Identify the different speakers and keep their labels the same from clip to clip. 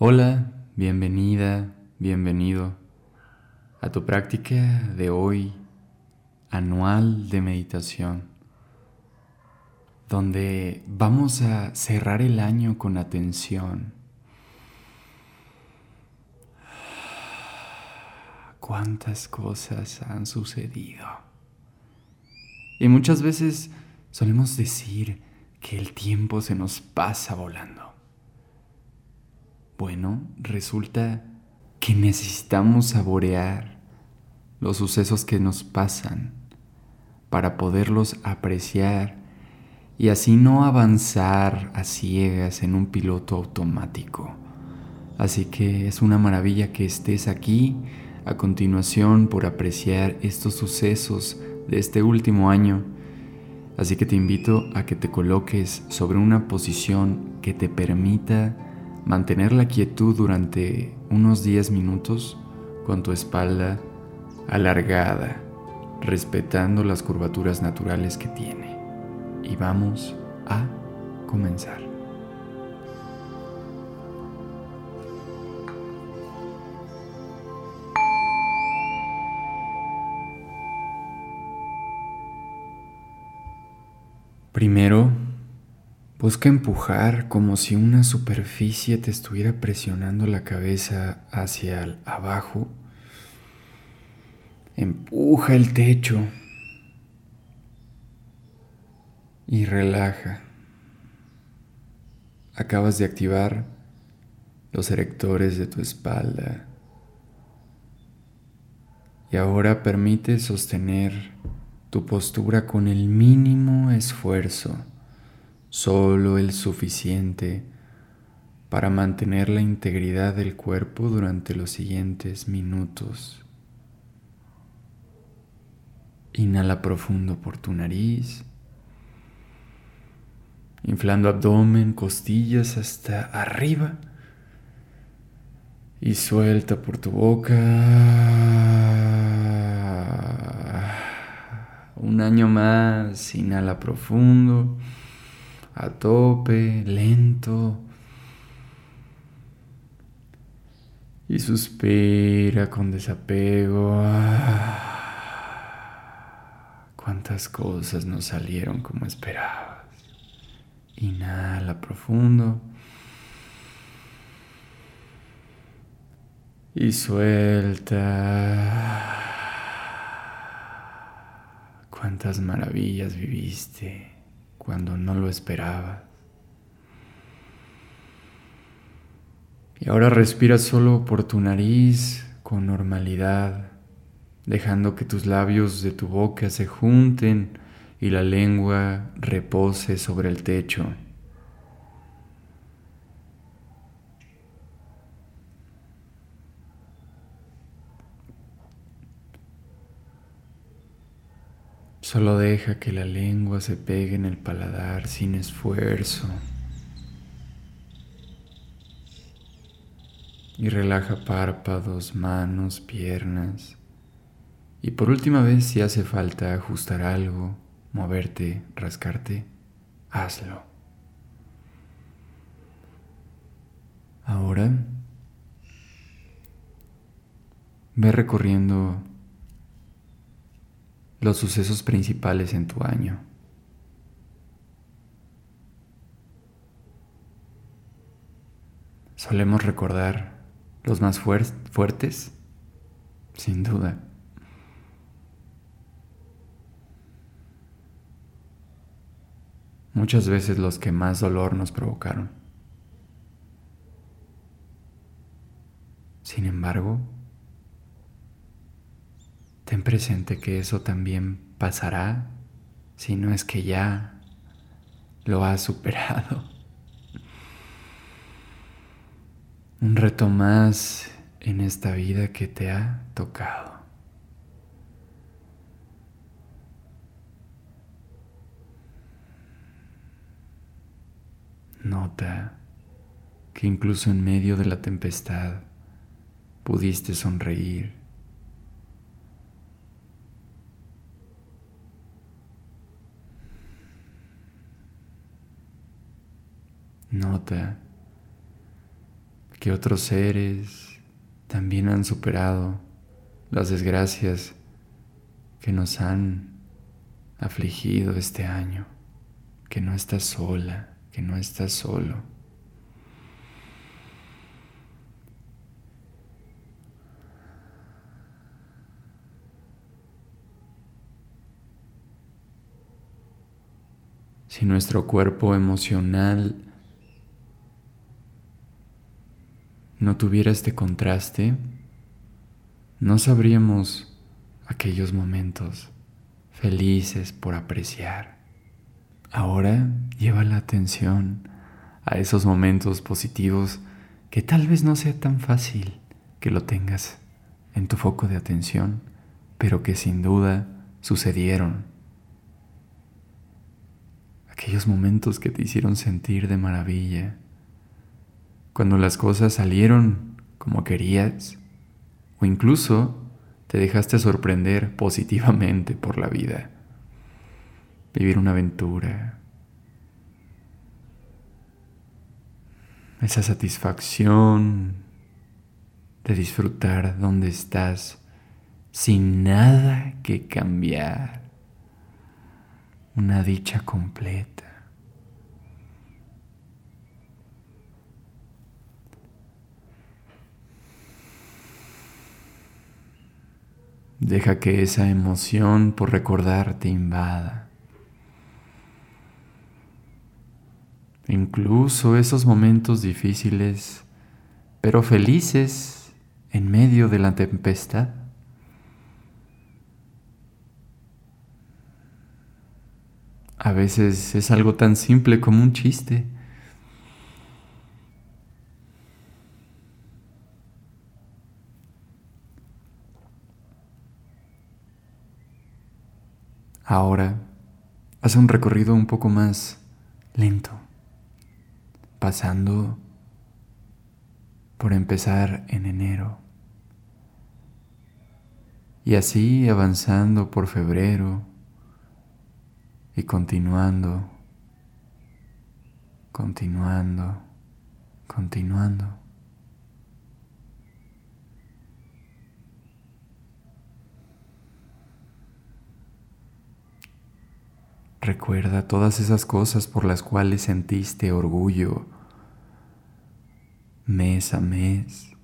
Speaker 1: Hola, bienvenida, bienvenido a tu práctica de hoy anual de meditación, donde vamos a cerrar el año con atención. Cuántas cosas han sucedido. Y muchas veces solemos decir que el tiempo se nos pasa volando. Bueno, resulta que necesitamos saborear los sucesos que nos pasan para poderlos apreciar y así no avanzar a ciegas en un piloto automático. Así que es una maravilla que estés aquí a continuación por apreciar estos sucesos de este último año. Así que te invito a que te coloques sobre una posición que te permita mantener la quietud durante unos 10 minutos con tu espalda alargada, respetando las curvaturas naturales que tiene. Y vamos a comenzar. Primero, Busca empujar como si una superficie te estuviera presionando la cabeza hacia abajo. Empuja el techo y relaja. Acabas de activar los erectores de tu espalda. Y ahora permite sostener tu postura con el mínimo esfuerzo solo el suficiente para mantener la integridad del cuerpo durante los siguientes minutos. Inhala profundo por tu nariz, inflando abdomen, costillas hasta arriba y suelta por tu boca. Un año más, inhala profundo a tope, lento. Y suspira con desapego. Ah, cuántas cosas no salieron como esperabas. Inhala profundo. Y suelta. Cuántas maravillas viviste cuando no lo esperaba. Y ahora respira solo por tu nariz con normalidad, dejando que tus labios de tu boca se junten y la lengua repose sobre el techo. Solo deja que la lengua se pegue en el paladar sin esfuerzo. Y relaja párpados, manos, piernas. Y por última vez, si hace falta ajustar algo, moverte, rascarte, hazlo. Ahora, ve recorriendo los sucesos principales en tu año. Solemos recordar los más fuertes, sin duda. Muchas veces los que más dolor nos provocaron. Sin embargo, ten presente que eso también pasará si no es que ya lo has superado. Un reto más en esta vida que te ha tocado. Nota que incluso en medio de la tempestad pudiste sonreír Nota que otros seres también han superado las desgracias que nos han afligido este año, que no estás sola, que no estás solo. Si nuestro cuerpo emocional no tuviera este contraste, no sabríamos aquellos momentos felices por apreciar. Ahora lleva la atención a esos momentos positivos que tal vez no sea tan fácil que lo tengas en tu foco de atención, pero que sin duda sucedieron. Aquellos momentos que te hicieron sentir de maravilla, cuando las cosas salieron como querías, o incluso te dejaste sorprender positivamente por la vida. Vivir una aventura. Esa satisfacción de disfrutar donde estás sin nada que cambiar. Una dicha completa. Deja que esa emoción por recordar te invada. Incluso esos momentos difíciles, pero felices en medio de la tempestad. A veces es algo tan simple como un chiste Ahora, haz un recorrido un poco más lento, pasando por empezar en enero y así avanzando por febrero y continuando, continuando, continuando. Recuerda todas esas cosas por las cuales sentiste orgullo mes a mes.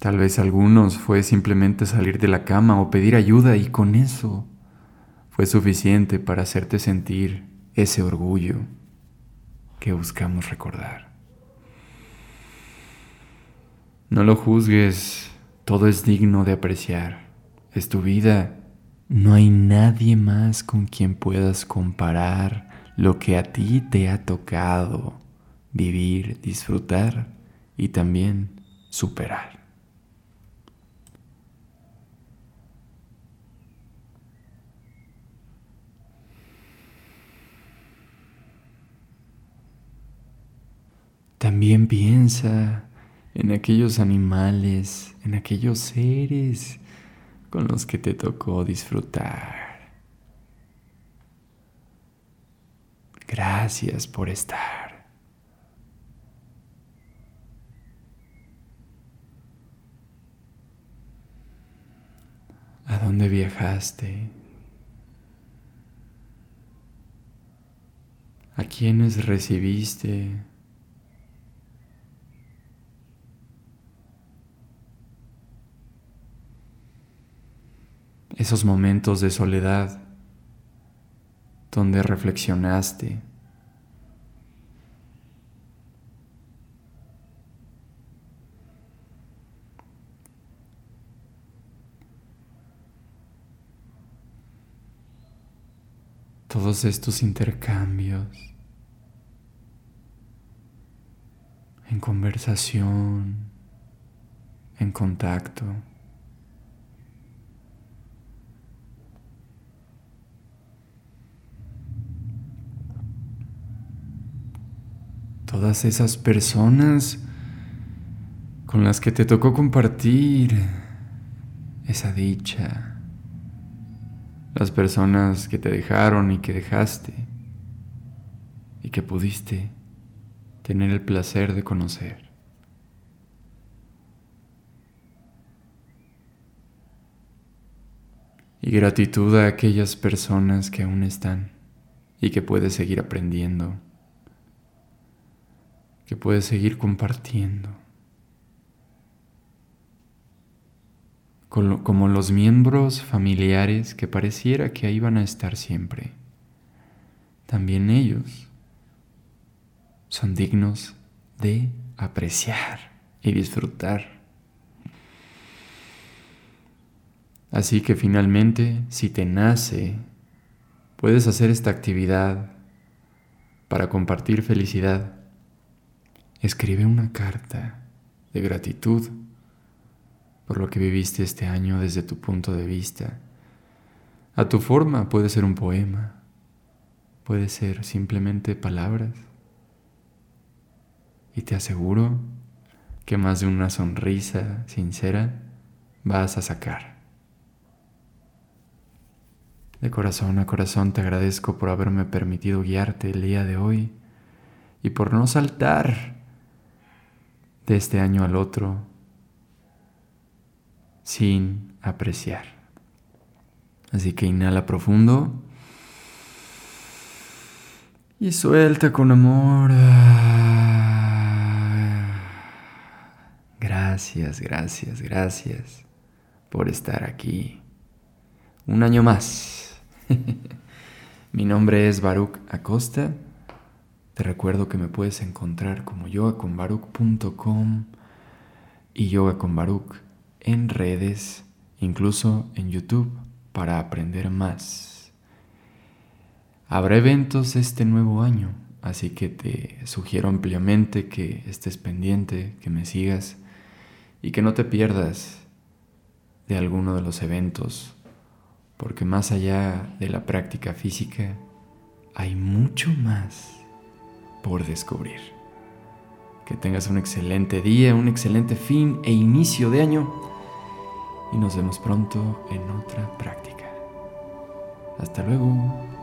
Speaker 1: Tal vez algunos fue simplemente salir de la cama o pedir ayuda y con eso fue suficiente para hacerte sentir ese orgullo que buscamos recordar. No lo juzgues, todo es digno de apreciar. Es tu vida. No hay nadie más con quien puedas comparar lo que a ti te ha tocado vivir, disfrutar y también superar. También piensa en aquellos animales, en aquellos seres con los que te tocó disfrutar. Gracias por estar. ¿A dónde viajaste? ¿A quiénes recibiste? Esos momentos de soledad donde reflexionaste. Todos estos intercambios en conversación, en contacto. Todas esas personas con las que te tocó compartir esa dicha, las personas que te dejaron y que dejaste y que pudiste tener el placer de conocer. Y gratitud a aquellas personas que aún están y que puedes seguir aprendiendo, que puedes seguir compartiendo. Como los miembros familiares que pareciera que ahí van a estar siempre. También ellos son dignos de apreciar y disfrutar. Así que finalmente, si te nace, puedes hacer esta actividad para compartir felicidad. Escribe una carta de gratitud por lo que viviste este año desde tu punto de vista. A tu forma puede ser un poema, puede ser simplemente palabras y te aseguro que más de una sonrisa sincera vas a sacar. De corazón a corazón te agradezco por haberme permitido guiarte el día de hoy y por no saltar de este año al otro sin apreciar. Así que inhala profundo y suelta con amor. Gracias, gracias, gracias por estar aquí. Un año más. Mi nombre es Baruch Acosta. Te recuerdo que me puedes encontrar como yogaconbaruch.com y yoga con en redes, incluso en YouTube, para aprender más. Habrá eventos este nuevo año, así que te sugiero ampliamente que estés pendiente, que me sigas y que no te pierdas de alguno de los eventos, porque más allá de la práctica física hay mucho más por descubrir. Que tengas un excelente día, un excelente fin e inicio de año y nos vemos pronto en otra práctica. Hasta luego.